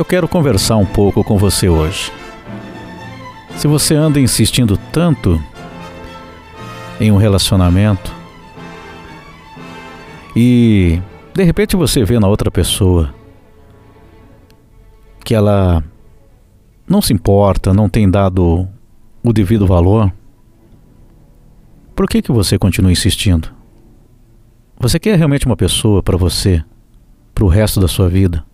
Eu quero conversar um pouco com você hoje. Se você anda insistindo tanto em um relacionamento e de repente você vê na outra pessoa que ela não se importa, não tem dado o devido valor, por que que você continua insistindo? Você quer realmente uma pessoa para você, para o resto da sua vida?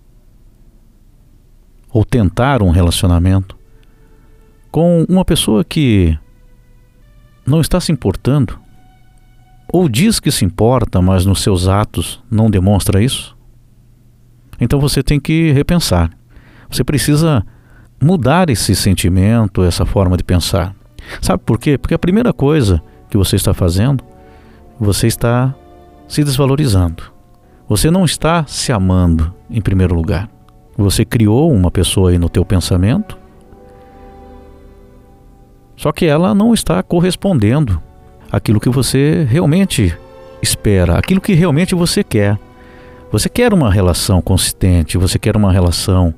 Ou tentar um relacionamento com uma pessoa que não está se importando? Ou diz que se importa, mas nos seus atos não demonstra isso? Então você tem que repensar. Você precisa mudar esse sentimento, essa forma de pensar. Sabe por quê? Porque a primeira coisa que você está fazendo, você está se desvalorizando. Você não está se amando em primeiro lugar. Você criou uma pessoa aí no teu pensamento, só que ela não está correspondendo àquilo que você realmente espera, aquilo que realmente você quer. Você quer uma relação consistente, você quer uma relação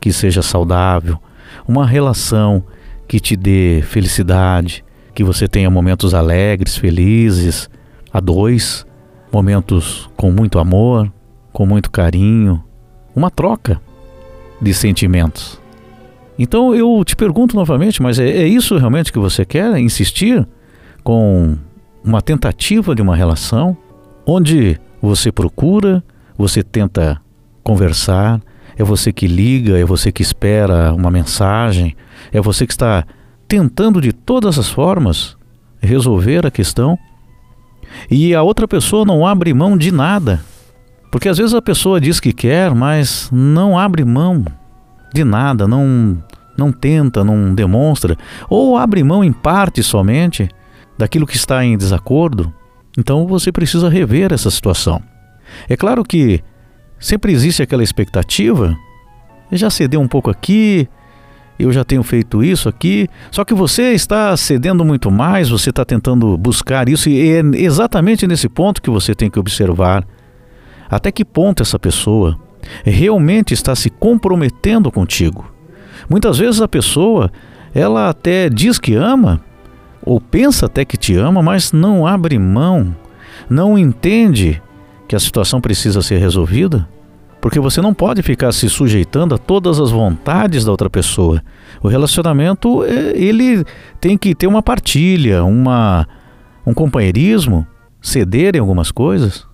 que seja saudável, uma relação que te dê felicidade, que você tenha momentos alegres, felizes, a dois, momentos com muito amor, com muito carinho, uma troca de sentimentos. Então eu te pergunto novamente, mas é, é isso realmente que você quer? Insistir com uma tentativa de uma relação onde você procura, você tenta conversar, é você que liga, é você que espera uma mensagem, é você que está tentando de todas as formas resolver a questão e a outra pessoa não abre mão de nada. Porque às vezes a pessoa diz que quer, mas não abre mão de nada, não não tenta, não demonstra, ou abre mão em parte somente daquilo que está em desacordo. Então você precisa rever essa situação. É claro que sempre existe aquela expectativa. Já cedeu um pouco aqui, eu já tenho feito isso aqui. Só que você está cedendo muito mais, você está tentando buscar isso, e é exatamente nesse ponto que você tem que observar até que ponto essa pessoa realmente está se comprometendo contigo. Muitas vezes a pessoa, ela até diz que ama, ou pensa até que te ama, mas não abre mão, não entende que a situação precisa ser resolvida porque você não pode ficar se sujeitando a todas as vontades da outra pessoa. O relacionamento, é, ele tem que ter uma partilha, uma, um companheirismo, ceder em algumas coisas.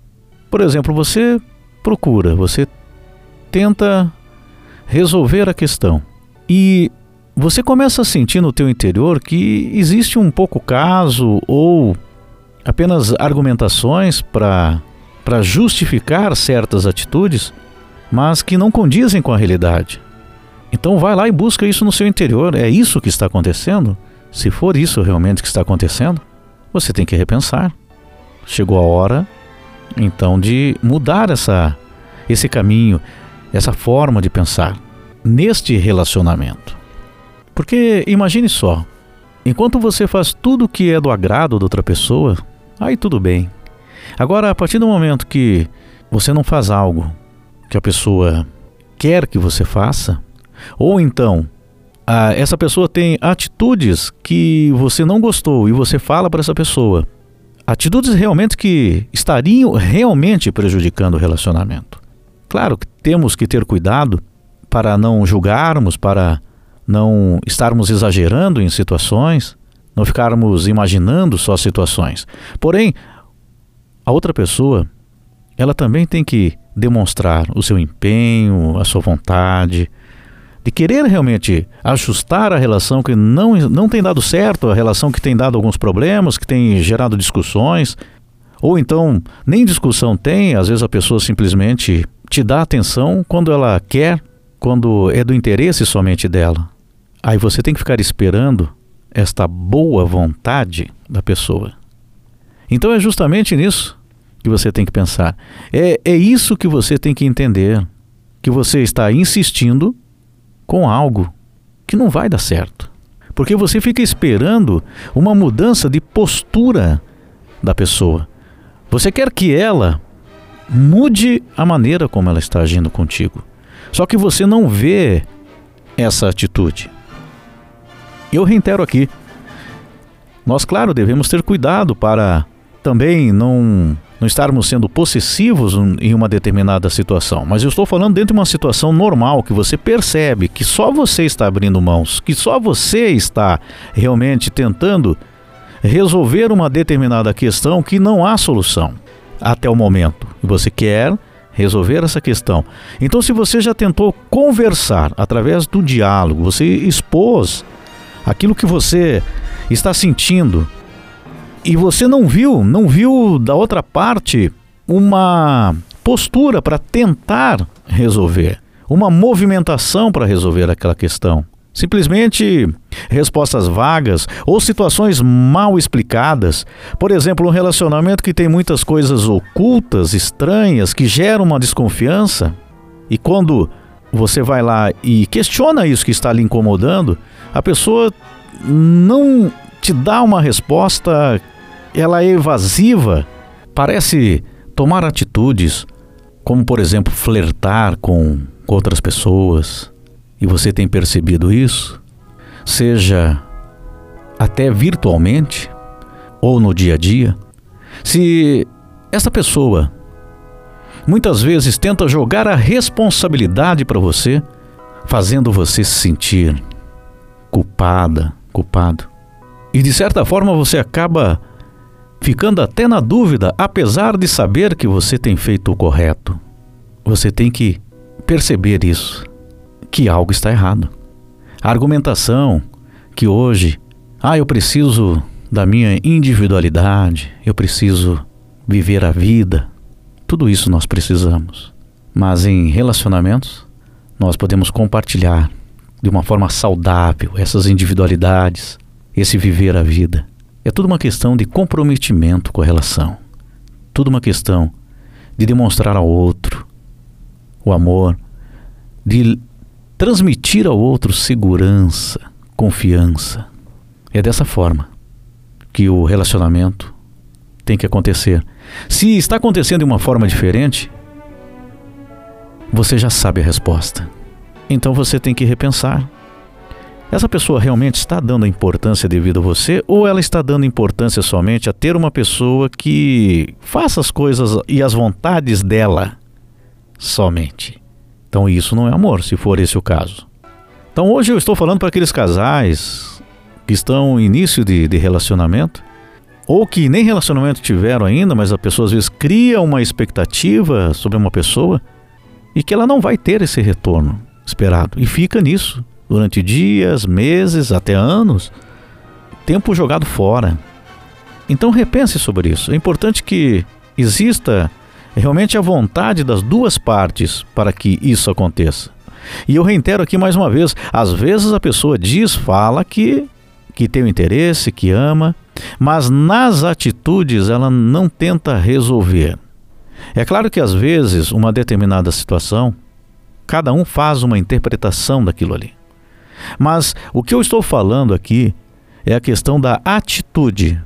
Por exemplo, você procura, você tenta resolver a questão e você começa a sentir no teu interior que existe um pouco caso ou apenas argumentações para para justificar certas atitudes mas que não condizem com a realidade. Então vai lá e busca isso no seu interior. É isso que está acontecendo? Se for isso realmente que está acontecendo, você tem que repensar. Chegou a hora então de mudar essa esse caminho, essa forma de pensar neste relacionamento. Porque imagine só, enquanto você faz tudo que é do agrado da outra pessoa, aí tudo bem. Agora, a partir do momento que você não faz algo que a pessoa quer que você faça, ou então a, essa pessoa tem atitudes que você não gostou e você fala para essa pessoa, atitudes realmente que estariam realmente prejudicando o relacionamento. Claro que temos que ter cuidado para não julgarmos, para não estarmos exagerando em situações, não ficarmos imaginando só situações. Porém, a outra pessoa, ela também tem que demonstrar o seu empenho, a sua vontade, de querer realmente ajustar a relação que não, não tem dado certo, a relação que tem dado alguns problemas, que tem gerado discussões, ou então nem discussão tem, às vezes a pessoa simplesmente te dá atenção quando ela quer, quando é do interesse somente dela. Aí você tem que ficar esperando esta boa vontade da pessoa. Então é justamente nisso que você tem que pensar. É, é isso que você tem que entender. Que você está insistindo com algo que não vai dar certo. Porque você fica esperando uma mudança de postura da pessoa. Você quer que ela mude a maneira como ela está agindo contigo. Só que você não vê essa atitude. Eu reitero aqui. Nós, claro, devemos ter cuidado para também não, não estarmos sendo possessivos em uma determinada situação. Mas eu estou falando dentro de uma situação normal que você percebe que só você está abrindo mãos, que só você está realmente tentando resolver uma determinada questão que não há solução até o momento. Você quer resolver essa questão. Então, se você já tentou conversar através do diálogo, você expôs aquilo que você está sentindo e você não viu, não viu da outra parte uma postura para tentar resolver, uma movimentação para resolver aquela questão. Simplesmente respostas vagas ou situações mal explicadas. Por exemplo, um relacionamento que tem muitas coisas ocultas, estranhas, que geram uma desconfiança. E quando você vai lá e questiona isso que está lhe incomodando, a pessoa não te dá uma resposta, ela é evasiva, parece tomar atitudes, como por exemplo flertar com outras pessoas. E você tem percebido isso, seja até virtualmente ou no dia a dia, se essa pessoa muitas vezes tenta jogar a responsabilidade para você, fazendo você se sentir culpada, culpado. E de certa forma você acaba ficando até na dúvida, apesar de saber que você tem feito o correto. Você tem que perceber isso que algo está errado. A argumentação que hoje, ah, eu preciso da minha individualidade, eu preciso viver a vida, tudo isso nós precisamos. Mas em relacionamentos, nós podemos compartilhar de uma forma saudável essas individualidades, esse viver a vida. É tudo uma questão de comprometimento com a relação. Tudo uma questão de demonstrar ao outro o amor, de transmitir ao outro segurança, confiança. É dessa forma que o relacionamento tem que acontecer. Se está acontecendo de uma forma diferente, você já sabe a resposta. Então você tem que repensar. Essa pessoa realmente está dando a importância devido a você ou ela está dando importância somente a ter uma pessoa que faça as coisas e as vontades dela somente? Então isso não é amor, se for esse o caso. Então hoje eu estou falando para aqueles casais que estão em início de, de relacionamento ou que nem relacionamento tiveram ainda, mas a pessoa às vezes cria uma expectativa sobre uma pessoa e que ela não vai ter esse retorno esperado e fica nisso durante dias, meses, até anos, tempo jogado fora. Então repense sobre isso. É importante que exista realmente a vontade das duas partes para que isso aconteça. E eu reitero aqui mais uma vez: às vezes a pessoa diz, fala que, que tem o interesse, que ama, mas nas atitudes ela não tenta resolver. É claro que às vezes uma determinada situação, cada um faz uma interpretação daquilo ali. Mas o que eu estou falando aqui é a questão da atitude.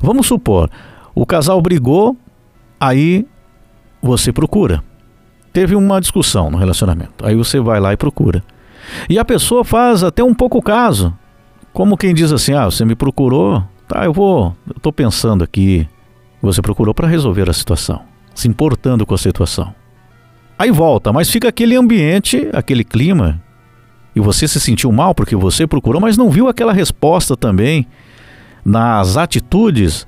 Vamos supor, o casal brigou, aí você procura. Teve uma discussão no relacionamento, aí você vai lá e procura. E a pessoa faz até um pouco caso. Como quem diz assim: "Ah, você me procurou, tá, eu vou, eu pensando aqui". Você procurou para resolver a situação, se importando com a situação. Aí volta, mas fica aquele ambiente, aquele clima, e você se sentiu mal porque você procurou, mas não viu aquela resposta também nas atitudes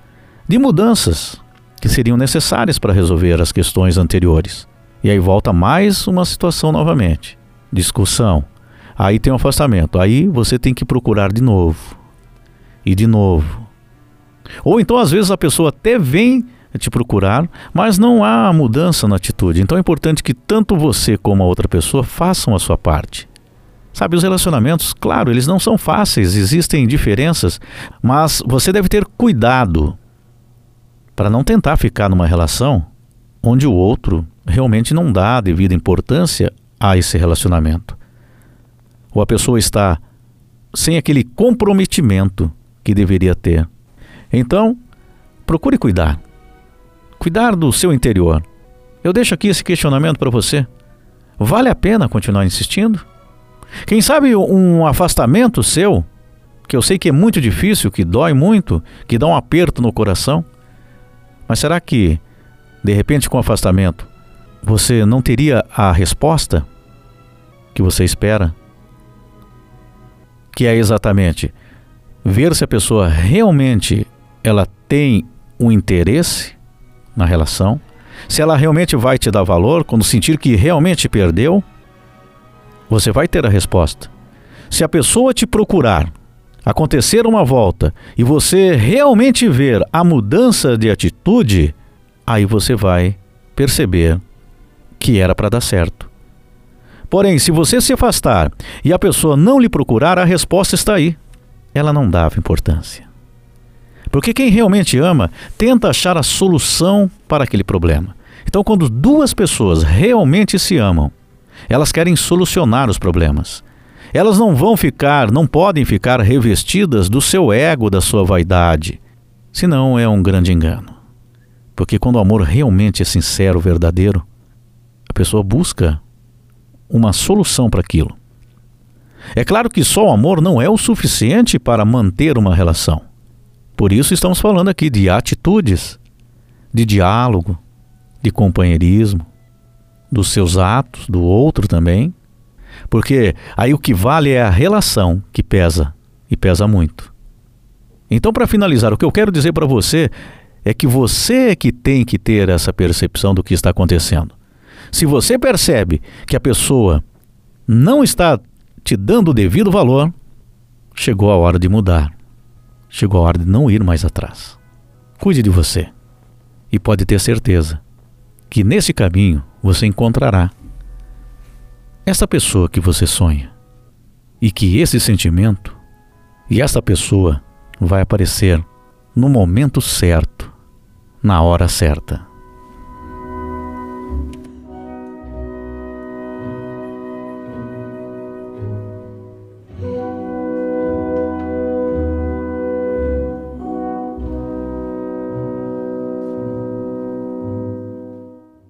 de mudanças que seriam necessárias para resolver as questões anteriores. E aí volta mais uma situação novamente. Discussão. Aí tem um afastamento. Aí você tem que procurar de novo. E de novo. Ou então, às vezes, a pessoa até vem te procurar, mas não há mudança na atitude. Então é importante que tanto você como a outra pessoa façam a sua parte. Sabe, os relacionamentos, claro, eles não são fáceis, existem diferenças, mas você deve ter cuidado para não tentar ficar numa relação onde o outro realmente não dá a devida importância a esse relacionamento. Ou a pessoa está sem aquele comprometimento que deveria ter. Então, procure cuidar. Cuidar do seu interior. Eu deixo aqui esse questionamento para você. vale a pena continuar insistindo? Quem sabe um afastamento seu, que eu sei que é muito difícil, que dói muito, que dá um aperto no coração, mas será que, de repente, com o afastamento, você não teria a resposta que você espera? Que é exatamente ver se a pessoa realmente ela tem um interesse na relação, se ela realmente vai te dar valor quando sentir que realmente perdeu, você vai ter a resposta. Se a pessoa te procurar, acontecer uma volta e você realmente ver a mudança de atitude, aí você vai perceber que era para dar certo. Porém, se você se afastar e a pessoa não lhe procurar, a resposta está aí. Ela não dava importância. Porque quem realmente ama tenta achar a solução para aquele problema. Então, quando duas pessoas realmente se amam, elas querem solucionar os problemas. Elas não vão ficar, não podem ficar revestidas do seu ego, da sua vaidade. Senão é um grande engano. Porque quando o amor realmente é sincero, verdadeiro, a pessoa busca uma solução para aquilo. É claro que só o amor não é o suficiente para manter uma relação. Por isso estamos falando aqui de atitudes, de diálogo, de companheirismo, dos seus atos, do outro também. Porque aí o que vale é a relação que pesa e pesa muito. Então, para finalizar, o que eu quero dizer para você é que você é que tem que ter essa percepção do que está acontecendo. Se você percebe que a pessoa não está te dando o devido valor, chegou a hora de mudar. Chegou a hora de não ir mais atrás. Cuide de você. E pode ter certeza que nesse caminho você encontrará essa pessoa que você sonha. E que esse sentimento e essa pessoa vai aparecer no momento certo, na hora certa.